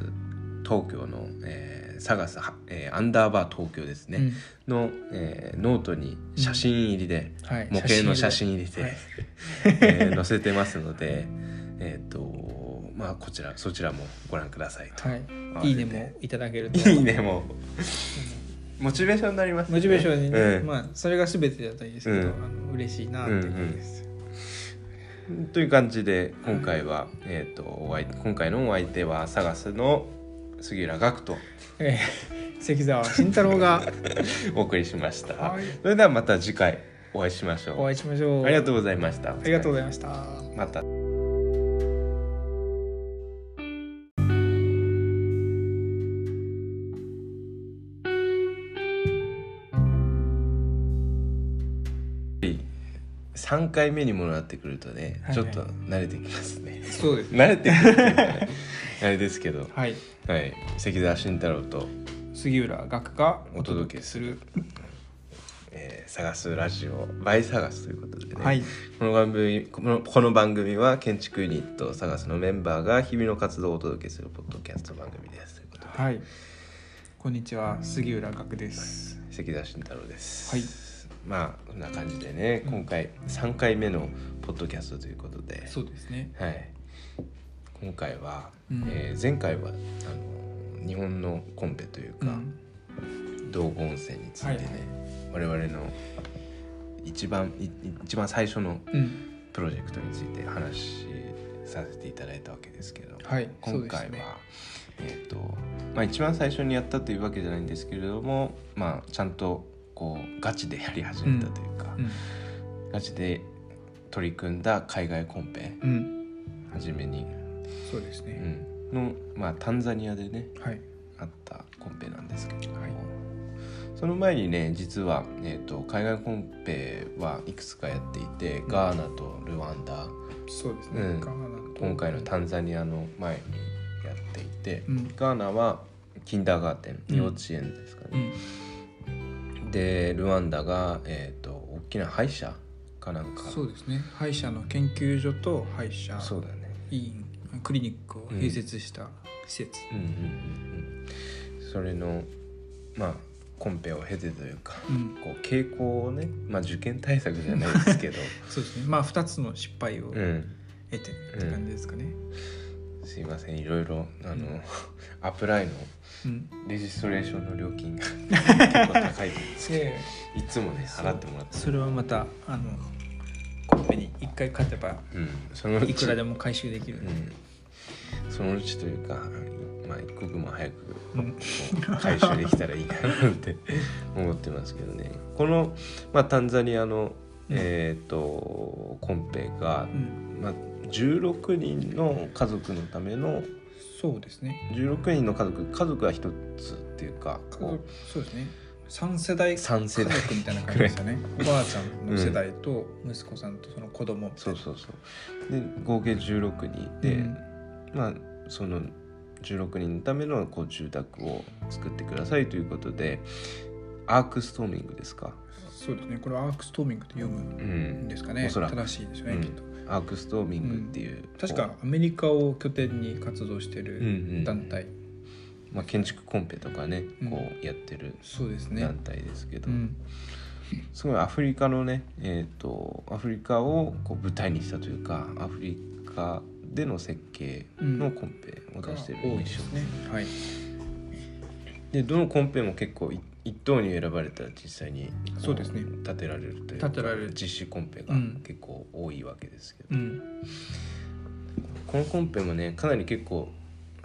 東京の、えー、サガス、えーアンダーバー東京ですね、の、えーノートに写真入りで、うん。はい。模型の写真入りで、はい。えー載せてますので、えっ、とまあこちらそちらもご覧くださいと。はい。いいねもいただけると。いいねも。うモチベーションになりますね。モチベーションにね、うん。まあそれが全てだったらいいですけど、うん。あの嬉しいなっていう感じです、という感じで今回は、えっ、とお相今回のお相手はサガスの杉浦学とえー関澤慎太郎が お送りしました、はい。それではまた次回お会いしましょう。お会いしましょう。ありがとうございました。ありがとうございました。また3回目にもなってくるとね、はいはい。ちょっと慣れてきますね。そうです慣れてくるっていうかね。あれですけど。はい。はい。関澤慎太郎と、杉浦岳がおお届届けするえー探すラジオ「バイ探す」ということでね、はい。この番組このこの番組は建築ユニット探すのメンバーが日々の活動をお届けするポッドキャスト番組です。ということで。はい。こんにちは。杉浦岳です。関田慎太郎です。はいまあこんな感じでね今回3回目のポッドキャストということで、そうですね。はい、今回は、うん。えー前回はあの日本のコンペというか、うん。道後温泉についてね、はい我々の一番い一番最初のうん。プロジェクトについて話しさせていただいたわけですけど、はい今回は、ね。えっ、とまあ一番最初にやったというわけじゃないんですけれどもまあちゃんとこうガチでやり始めたというか、うん。ガチで取り組んだ海外コンペうん。初めに、そうですうねん、のまあタンザニアでねはい。あったコンペなんですけども、はい。その前にね実は、えー、と海外コンペはいくつかやっていて、ガーナとルワンダ。そうですね。うん。ガーナと。今回のタンザニアの前にやっていて、うん。ガーナはキンダーガーテンうん。幼稚園ですかうね、んでルワンダが、えー、と大きな歯医者かなんか。そうですね。歯医者の研究所と歯医者そうだね。医院クリニックを併設した施設。うんうんうんうん。それのまあコンペを経てというか、うん。こう傾向をね、まあ、受験対策じゃないですけど、そうですね。まあ2つの失敗を得うん、てって感じですかね。すいません。いろいろあの、アプライのうん。レジストレーションの料金が 結構高いんですけでどいつもね払ってもらってそれはまたあのコンペに1回勝てばうん、そのうちいくらでも回収できる。うん、そのうちというか、まあ、一刻も早くうん。こう回収できたらいいななんて 思ってますけどね。この、まあ、タンザニアの、うん。えー、とコンペが、うん。まあ、16人の家族のためのそうですね。16人の家族家族は一つっていうか家こ族そうですね。3世代三世代。家族みたいな感じですよね。おばあちゃんの世代と息子さんとその子供うそうそうそう。で合計16人で、うん。まあその16人のためのこう住宅を作ってくださいということで Archstorming ですか、そうですね。これは Archstorming と読むうんん、ですかね。おそらく。正しいですよね、うん。きっと Archstorming っていう、確かアメリカを拠点に活動してうんうるん。団体、まあ、建築コンペとかねうん。こうやってるそうですね。団体ですけど、うん。すごいアフリカのねえっ、とアフリカをこう舞台にしたというかアフリカでの設計のコンペを出してる印象すね。はいでどのコンペも結構い一等に選ばれたら実際にこそうですね。立てられる。というか立てられる実施コンペがうん。結構多いわけですけど、うん。このコンペもねかなり結構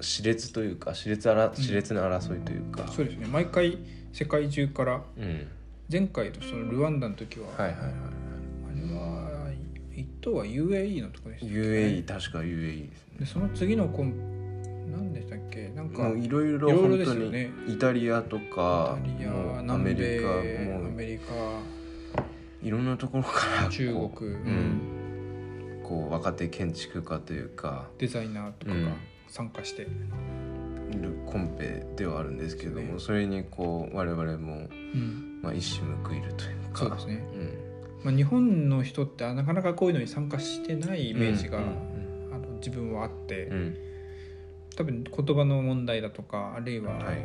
熾烈というか熾烈あら熾烈な争いというか、そうですね。毎回世界中からうん。前回とそのルワンダの時は、はいはいはいあれは一等は UAE のところでしたっけ？UAE 確か UAE ですね。でその次のコン何でしたっけ？なんかいろいろ本当にイタリアとかイタリアメリ米カアもうメリカ。いろんなところから中国、うん、こう若手建築家というかデザイナーとかが参加して、いるコンペではあるんですけどもそうね。それにこう我々も、うん。まあ、一矢報いるというか。そうですね、うん、まあ、日本の人ってなかなかこういうのに参加してないイメージが、うんあの自分はあって、うんうん多分言葉の問題だとかあるいははい。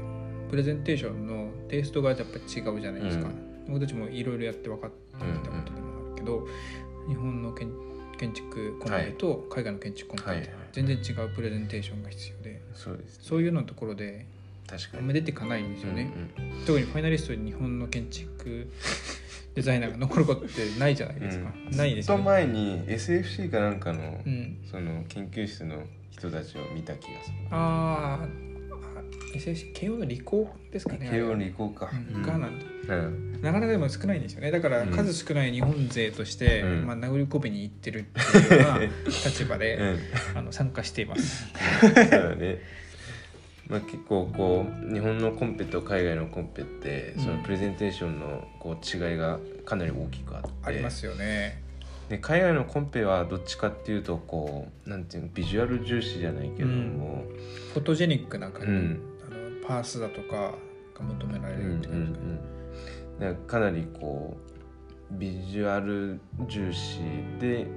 プレゼンテーションのテイストがやっぱり違うじゃないですか、うん。僕たちもいろいろやって分かってきたことでもあるけど、日本の建建築コンペと海外の建築コンペはい全然違うプレゼンテーションが必要でそうです、そういうののところで確かに。あんま出てかないんですよね、うんうん特にファイナリストに日本の建築 デザイナーが残ることってないじゃないですか、うん。ないですよね。ずっと前に SFC かなんかの,、うん、その研究室の人たちを見た気がする。ああ慶応の理工ですかね慶応理工か、うんがなんだ。うん。なかなかでも少ないんですよね。だからうん。数少ない日本勢として、うん。まあ、殴り込みに行ってるっていうような立場で、うん。あの参加しています。ね。まあ、結構こう日本のコンペと海外のコンペって、うん。そのプレゼンテーションのこう違いがかなり大きくあって。ありますよね。で海外のコンペはどっちかっていうとこうなんていうのビジュアル重視じゃないけども、フォトジェニックな感じ、うん。あのパースだとかが求められうんうんるって感じ。ですかね、うん、だかなりこうビジュアル重視で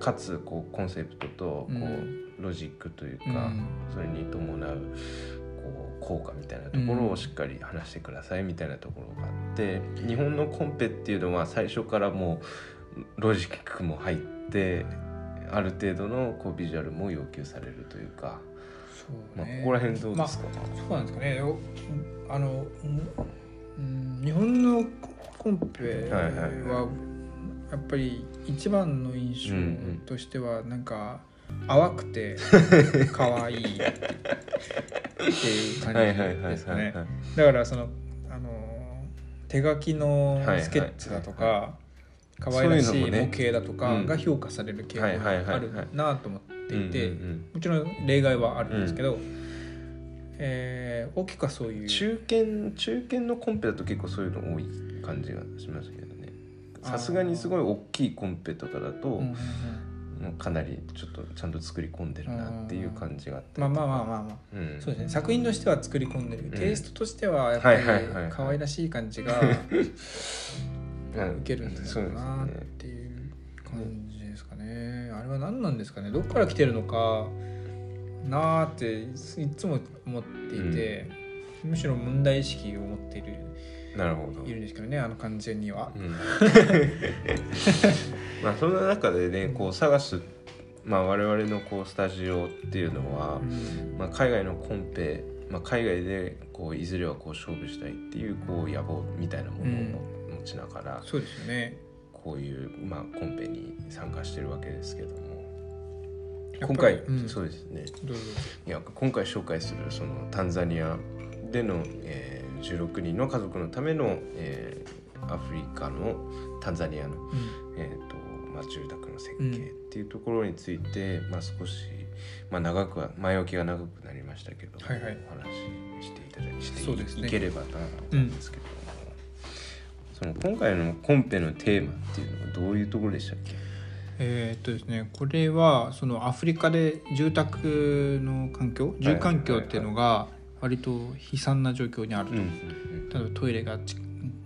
かつこうコンセプトとこう、うん。ロジックというか、うん。それに伴うこう効果みたいなところをしっかり話してくださいみたいなところがあって日本のコンペっていうのは最初からもうロジックも入ってある程度のこうビジュアルも要求されるというか、まあ、そうね。ここら辺どうですか、そうなんですかね。よあの、うん、日本のコンペはやっぱり一番の印象としてはなんか淡くて 可愛いっていう感じですかね。はいだからそのあの手書きのスケッチだとか可愛らしい模型だとかうん。が評価される傾向があるなと思っていてうんうんもちろん例外はあるんですけど、えー大きくはそういう。うん中堅中堅のコンペだと結構そういうの多い感じがしますけどね。さすがにすごい大きいコンペとかだと、うんうんかなりちょっとちゃんと作り込んでるなっていう感じがあってまあまあまあまあまあ。うん、そうですね。作品としては作り込んでる、ん。テイストとしてはやっぱりはいはいはいはい。可愛らしい感じ 受けるんだろうなっていう感じですかねあれは何なんですかね。どこから来てるのかなーっていつも思っていて、むしろ問題意識を持っているなるほど。いるんですけどねあの感じには。うん。まあそんな中でねこう探すまあ我々のこうスタジオっていうのは、まあ、海外のコンペ、まあ、海外でこういずれはこう勝負したいっていうこう野望みたいなものを持ちながら、そうですよね。こういう、まあ、コンペに参加してるわけですけども。今回、うん。そうですね。いや今回紹介するそのタンザニアでの、えー16人の家族のための、えーアフリカのタンザニアの、うん。えーとまあ、住宅の設計っていうところについて、まあ、少し、まあ、長くは前置きが長くなりましたけど、はいはい。お話ししていただいしてね。いければなと思うんですけど。も、その今回のコンペのテーマっていうのはどういうところでしたっけ？えーっとですねこれはそのアフリカで住宅の環境住環境っていうのが割と悲惨な状況にあると、例えばトイレがち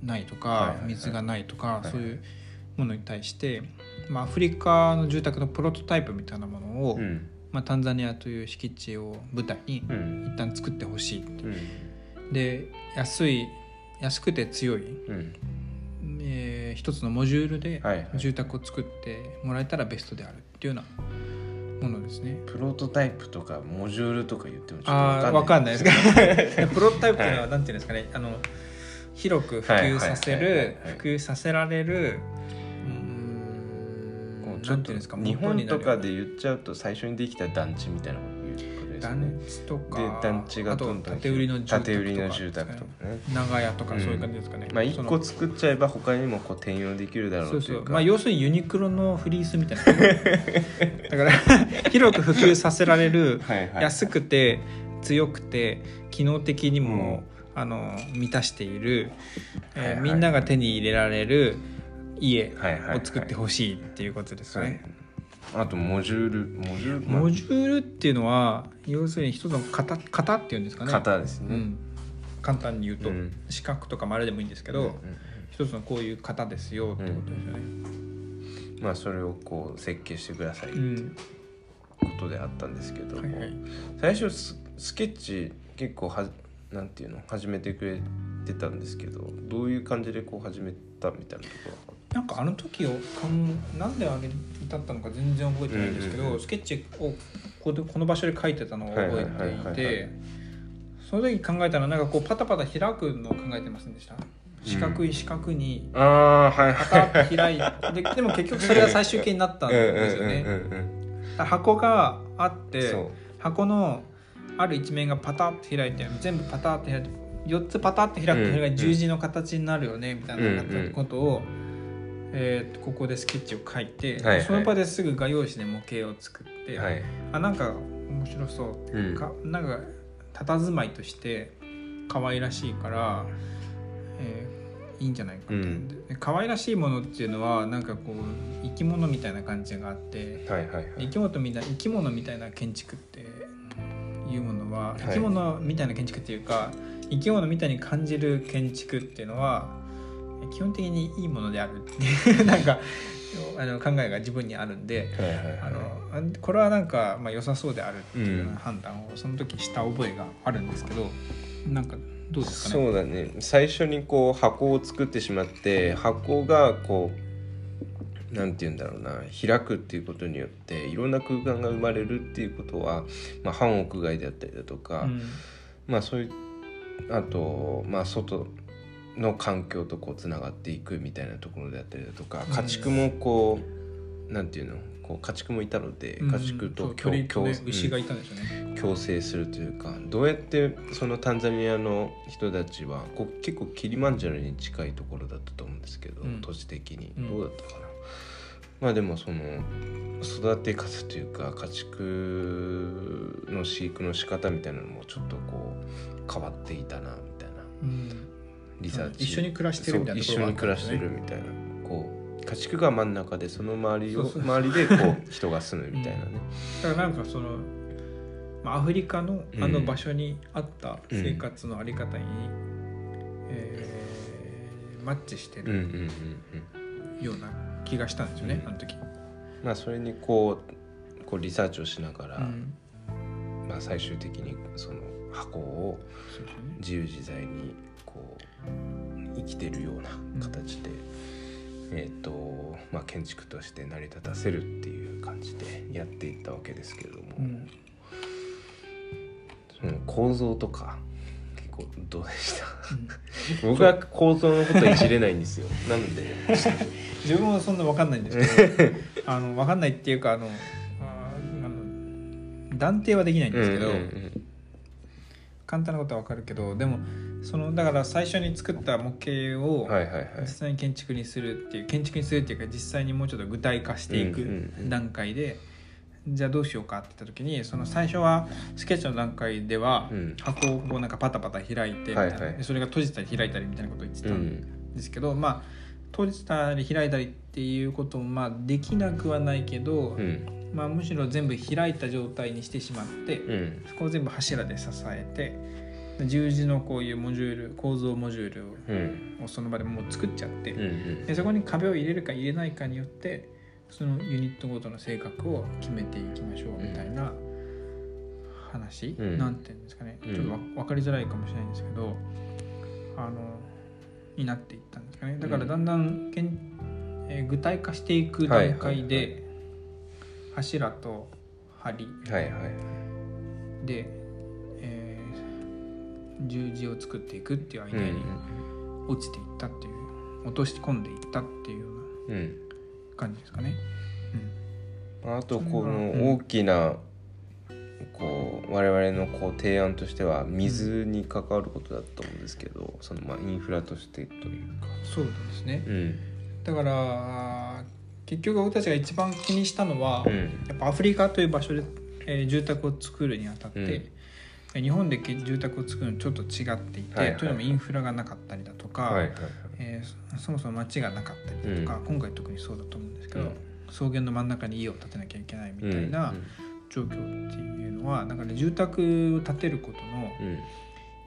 ないとか、水がないとか、そういうものに対して、まあ、アフリカの住宅のプロトタイプみたいなものを、うん。まあ、タンザニアという敷地を舞台にうん。一旦作ってほしいう。ん。で安い安くて強い、うん。えー一つのモジュールではいはい。住宅を作ってもらえたらベストであるっていうようなものですね。プロトタイプとかモジュールとか言ってもちょっとああーわかんないですか？プロトタイプっていうのはなんていうんですかね、あの広く普及させはいはいはいはいるはい。普及させられるちょっと日本とかで言っちゃうと最初にできた団地みたいなことですよね。団地とでか団地がどんどん建売りの住宅とか建売りの住宅とか。ね長屋とかそういう感じですかね、まあ一その個作っちゃえば他にもこう転用できるだろそううというか。そうまあ要するにユニクロのフリースみたいな。だから広く普及させられるはいはい。安くて強くて機能的にも、あの満たしている、えーはいはい。みんなが手に入れられる家はいはいはい。を作ってほしいっていうことですそうね。あとモジュールモジュールまあ。モジュールっていうのは要するに一つの型型っていうんですかね。型ですね。うん、簡単に言うと、うん。四角とか丸でもいいんですけど、うんうん一つのこういう型ですよってことですよね。まあそれをこう設計してくださいってう、いうん。ことであったんですけども、はいはい。最初ススケッチ結構はなんていうの始めてくれてたんですけどどういう感じでこう始めたみたいなところなんかあの時をかんなんであれだったのか全然覚えてないんですけど、うんうんうん。スケッチをここでこの場所で書いてたのを覚はいはいはいはいはいえてい。てその時考えたのはなんかこうパタパタ開くのを考えてませんでした？四角い四角にああはいパタッと開いてででも結局それが最終形になったんですよね。箱があって箱のある一面がパタッと開いて全部パタッと開いて4つパタッと開くとうんそれが十字の形になるよねみたいなうんうんことを、えーとここでスケッチを書いて、はいはい。その場ですぐ画用紙で模型を作って、はい。あなんか面白そうっていうか、なんか佇まいとして可愛らしいから、えーいいんじゃないかと。思うん。可愛らしいものっていうのはなんかこう生き物みたいな感じがあってはいはいはい。生き物みたい生き物みたいな建築っていうものははい。生き物みたいな建築っていうか、生き物みたいに感じる建築っていうのは基本的にいいものであるっていう なんかあの考えが自分にあるんで。はいはいはい。あのあこれはなんか、まあ、良さそうであるっていうよううんな判断をその時した覚えがあるんですけどなんかどうですかね？そうだね。最初にこう箱を作ってしまって箱がこうなんて言うんだろうな開くっていうことによっていろんな空間が生まれるっていうことは、まあ、半屋外であったりだとか、うん。まあそういうあとまあ外の環境とこうつながっていくみたいなところであったりだとかうん。家畜もこう、なんていうのこう家畜もいたのでうん。家畜と共牛がいたんですよね、共生するというかどうやってそのタンザニアの人たちはこう結構キリマンジャロに近いところだったと思うんですけど、うん。土地的に。うん。どうだったかな、まあでもその育て方というか家畜の飼育の仕方みたいなのもちょっとこう変わっていたなみたいな。うんリサーチ。一緒に暮らしてるみたいなところがあそう一緒に暮らしてるみたいなこう家畜が真ん中でその周りを周りでこう人が住むみたいなね、だからなんかその、まあ、アフリカのあの場所にあった生活のあり方に、えーマッチしてうん、うんるうんうん。ような気がしたんですよね、うん。あの時。まあそれにこうこうリサーチをしながら、うん。まあ、最終的にその箱を自由自在にこう生きてるような形で、えっ、とまあ建築として成り立たせるっていう感じでやっていったわけですけれども、うん。その構造とか結構どうでした？うん。僕は構造のこといじれないんですよ。なんで？自分もそんな分かんないんですけど あの分かんないっていうかあの断定はできないんですけど、簡単なことは分かるけどでもそのだから最初に作った模型を実際に建築にするっていう建築にするっていうか実際にもうちょっと具体化していく段階で、じゃあどうしようかって言った時にその最初はスケッチの段階ではうん。箱をこうなんかパタパタ開いてそれが閉じたり開いたりみたいなことを言ってたうんん。ですけど、まあ閉じたり開いたりっていうこともまあできなくはないけど、うん。まあ、むしろ全部開いた状態にしてしまって、うん。そこを全部柱で支えてで十字のこういうモジュール構造モジュールうん。をその場でもう作っちゃって、でそこに壁を入れるか入れないかによってそのユニットごとの性格を決めていきましょうみたいな話、うん。なんていうんですかね。うん。ちょっとわ分かりづらいかもしれないんですけどあのになっていったんですかね。だからだんだんけん、えー具体化していく段階で、はいはい柱と梁はいはい。で、えー十字を作っていくっていうアイうんデアに落ちていったっていう、落とし込んでいったっていうようなうん感じですかね。あとこうん。の大きなこう我々のこう提案としては水に関わることだと思うんですけどそのまあインフラとしてというか。そうですね。うん。だから結局僕たちが一番気にしたのは、うん。やっぱアフリカという場所で、えー住宅を作るにあたって、日本でけ住宅を作るのちょっと違っていて、はいはい。というのもインフラがなかったりだとか、はいはいはい。えーそそもそも町がなかったりだとか、今回特にそうだと思うんですけど、うん。草原の真ん中に家を建てなきゃいけないみたいなうん状況っていうのは、なんかね住宅を建てることのうん。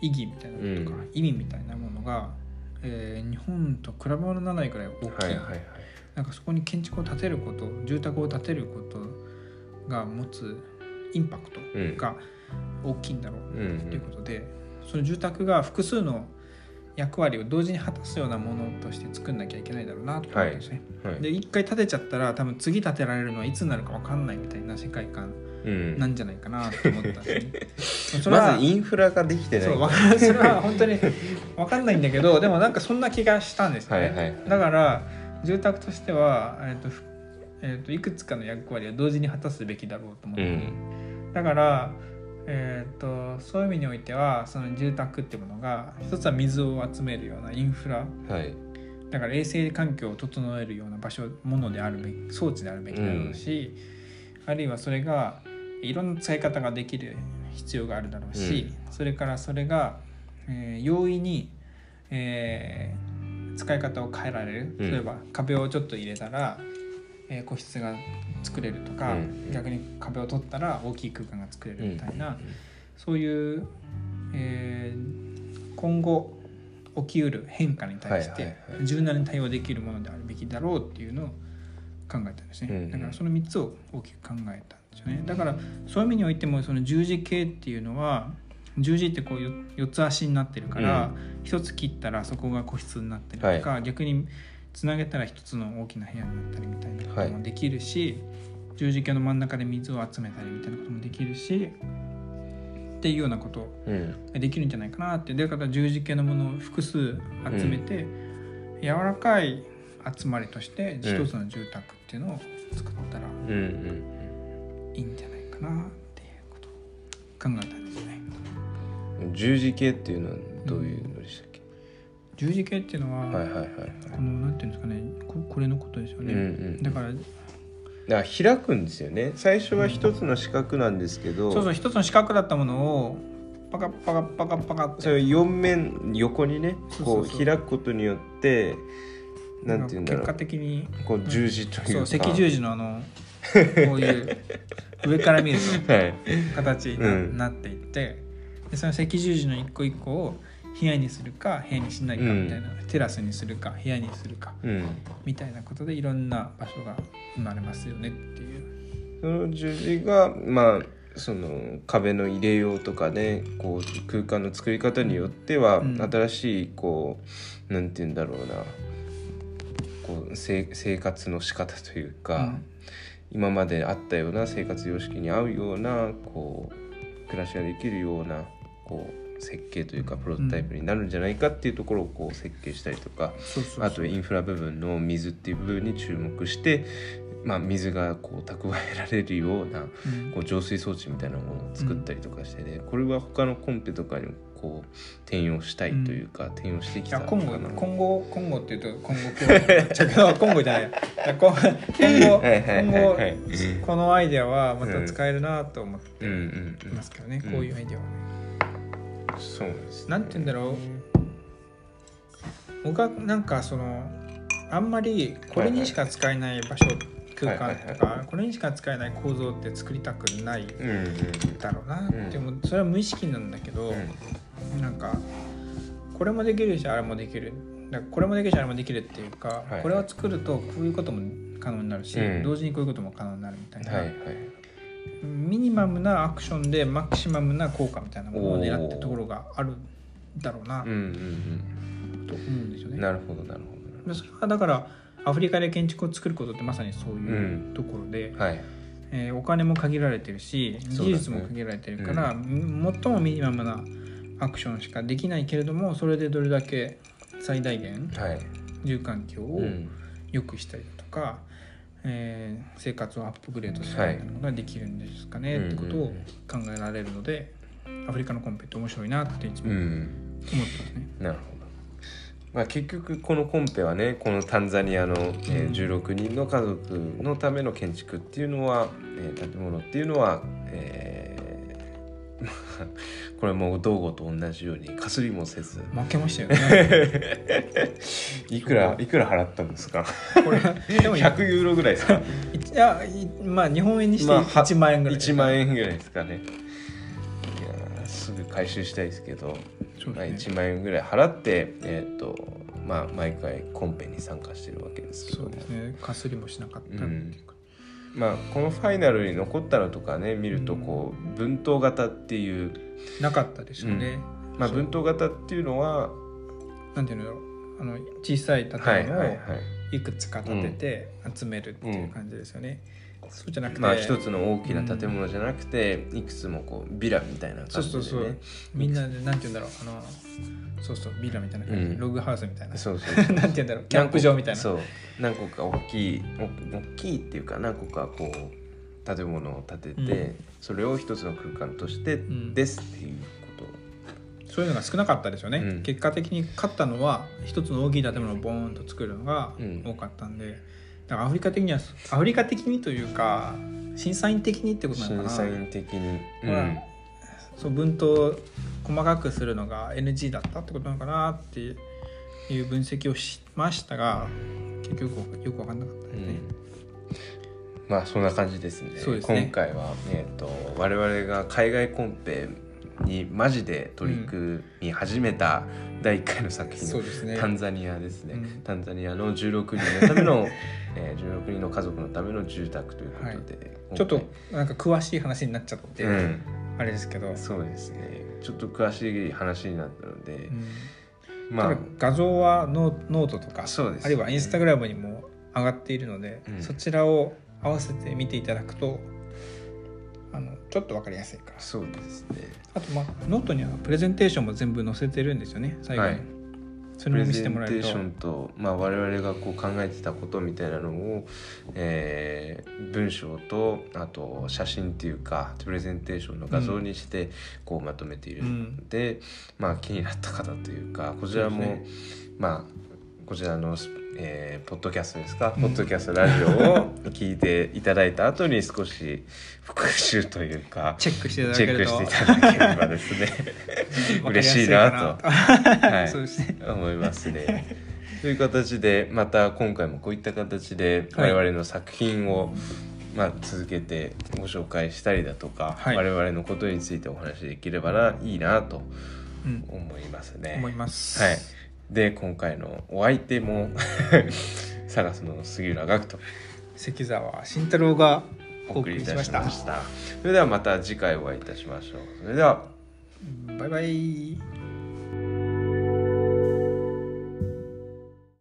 意義みたいなものとか、うん。意味みたいなものが、えー日本と比べ物にならないくらい大きい、なんかそこに建築を建てること住宅を建てることが持つインパクトうん。が大きいんだろううんということで、その住宅が複数の役割を同時に果たすようなものとして作んなきゃいけないだろうなと思うんですね。はい。で一回建てちゃったら多分次建てられるのはいつになるか分かんないみたいな世界観うんなんじゃないかなと思ったんですね。それはまずインフラができてない。そうそれは本当に 分かんないんだけどでもなんかそんな気がしたんですよね。はいはいだから住宅としては、えーとふえー、といくつかの役割を同時に果たすべきだろうと思って、うん。だから、えー、とそういう意味においてはその住宅っていうものが一つは水を集めるようなインフラ。はい。だから衛生環境を整えるような場所ものであるべき装置であるべきだろうし、あるいはそれがいろんな使い方ができる必要があるだろうし、それからそれが、えー容易に、えー使い方を変えられる。うん。例えば壁をちょっと入れたら、えー個室が作れるとか、うん。逆に壁を取ったら大きい空間が作れるみたいな、そういう、えー今後起きうる変化に対しはいてはいはい。柔軟に対応できるものであるべきだろうっていうのを考えたんですね、うん。だからその3つを大きく考えたんですよね。だからそういう意味においてもその十字形っていうのは十字ってこう4つ足になってるから、一1つ切ったらそこが個室になったりとか、逆につなげたら1つの大きな部屋になったりみたいなこともできるし、十字架の真ん中で水を集めたりみたいなこともできるしっていうようなことうん。できるんじゃないかなって。だから十字系のものを複数集めて、柔らかい集まりとして一つの住宅っていうのを作ったらうんうんいいんじゃないかなっていうことを考えたんですね。うん十字系っていうのはどういうのでしたっけ、十字系っていうのは、はいはいはいはい。このなんていうんですかねここれのことですよね。うんうん。だからだから開くんですよね。最初は一つの四角なんですけどそうそう一つの四角だったものをパカパカパカパカって。それを4面横にねこう開くことによってなんていうんだろ結果う的にこう十字というか、そう赤十字のあのこういう 上から見るとはい。形にな,、っていってでその赤十字の一個一個を部屋にするか部屋にしないかみたいな、テラスにするか部屋にするかうん。みたいなことでいろんな場所が生まれますよねっていう。その十字がまあその壁の入れようとかねこう空間の作り方によっては、うん。新しいこうなんて言うんだろうな。こうせ生活の仕方というか、今まであったような生活様式に合うようなこう暮らしができるようなこう設計というかプロトタイプになるんじゃないかっていうところをこう設計したりとか、あとインフラ部分の水っていう部分に注目して、まあ、水がこう蓄えられるようなうん。こう浄水装置みたいなものを作ったりとかしてね、これは他のコンペとかにもこう転用したいというか、転用してきた今後今後今後っていうと今後今日今後じゃない。今今後今後はいこのアイデアはまた使えるなと思ってますけどね、うんこういうアイデアはね。うんそうです、なんて言うんだろう。僕はなんかそのあんまりこれにしか使えない場所、空間とはいかこれにしか使えない構造って作りたくないうんうんうんだろうなって思うそれは無意識なんだけど、なんかこれもできるしあれもできる。だからこれもできるしあれもできるっていうか、はい。これを作るとこういうことも可能になるし、うん。同時にこういうことも可能になるみたいな、はいはいミニマムなアクションでマキシマムな効果みたいなものを狙ってるところがあるんだろうな。うんうんと思うんですよね。うんなるほどなるほでそれはだからアフリカで建築を作ることってまさにそういううんところで、どはい。えーお金も限られてるし技術も限られてるから、最もミニマムなアクションしかできないけれどもそれでどれだけ最大限はい。住環境をうん。良くしたりだとか、えー生活をアップグレードするみたいなのができるんですかね、はいってことを考えられるのでアフリカのコンペって面白いなっていつも思ってうんますね。なるほど。まあ、結局このコンペはねこのタンザニアの、えー16人の家族のための建築っていうのは、えー建物っていうのは、えーまあこれも道後と同じようにかすりもせず。負けましたよね。いくらいくら払ったんですか？これでも100ユーロぐらいですか？いやいまあ日本円にしてまあは1万円ぐらい、1万円ぐらいですかね。いやーすぐ回収したいですけど、まあ、そうですね。1万円ぐらい払ってえっ、とまあ毎回コンペに参加してるわけですけど。もそうですね。かすりもしなかったっていうか、まあ、このファイナルに残ったのとかね見るとこう分棟型っていう、なかったですよね、まあ、そう。分棟型っていうのはなんていうのあの小さい建物をはいいくつか建てて集めるっていう感じですよね、そうじゃなくて、まあ一つの大きな建物じゃなくて、いくつもこうビラみたいなそう感じでね。そうそう。みんなでなんていうんだろう。あのそうそうビラみたいな感じ、うん。ログハウスみたいな。そうそう なんていうんだろう。キャンプ場みたいな。そう。何個か大きいお大きいっていうか何個かこう建物を建てて、うん。それを一つの空間としてん。ですっていうこと、そういうのが少なかったですよね、うん。結果的に勝ったのは一つの大きい建物をボーンと作るのがうん。多かったんで、だからアフリカ的にはアフリカ的にというか審査員的にってことなのかな。審査員的に、ほらそう文頭を細かくするのが NG だったってことなのかなっていういう分析をしましたが結局よく分かんなかったですね、まあそんな感じですね。すね。今回は、えー、と我々が海外コンペにマジで取り組み始めた第1回の作品うですね。タンザニアですね、うん。タンザニアの16人のための、えー、16人の家族のための住宅ということで、今回。ちょっとなんか詳しい話になっちゃって、うんあれですけど、そうですね。ちょっと詳しい話になったので、うん。まあ。画像はノノートとかそうですね。あるいはインスタグラムにも上がっているので、うん。そちらを合わせて見ていただくとあのちょっと分かりやすいから。そうですね。あとまあノートにはプレゼンテーションも全部載せてるんですよね最後に、はいそれも見せプレゼてもらえると。ンテーションと、まあ、我々がこう考えてたことみたいなのを、えー文章とあと写真っていうかプレゼンテーションの画像にしてこうまとめている。ので、まあ、気になった方というかこちらも、そうでまあこちらの、えーポッドキャストですか、うん。ポッドキャストラジオを聞いていただいた後に少し復習というかチェックしていただければですね 嬉しいなと。はい。ね。思いますね。という形でまた今回もこういった形ではい。我々の作品を、まあ、続けてご紹介したりだとか、はい。我々のことについてお話しできればないいなとうん。思いますね。思います。はい、で今回のお相手もサガスの杉浦学と関沢慎太郎がお送りいたしました。それではまた次回お会いいたしましょう。それではバイバイ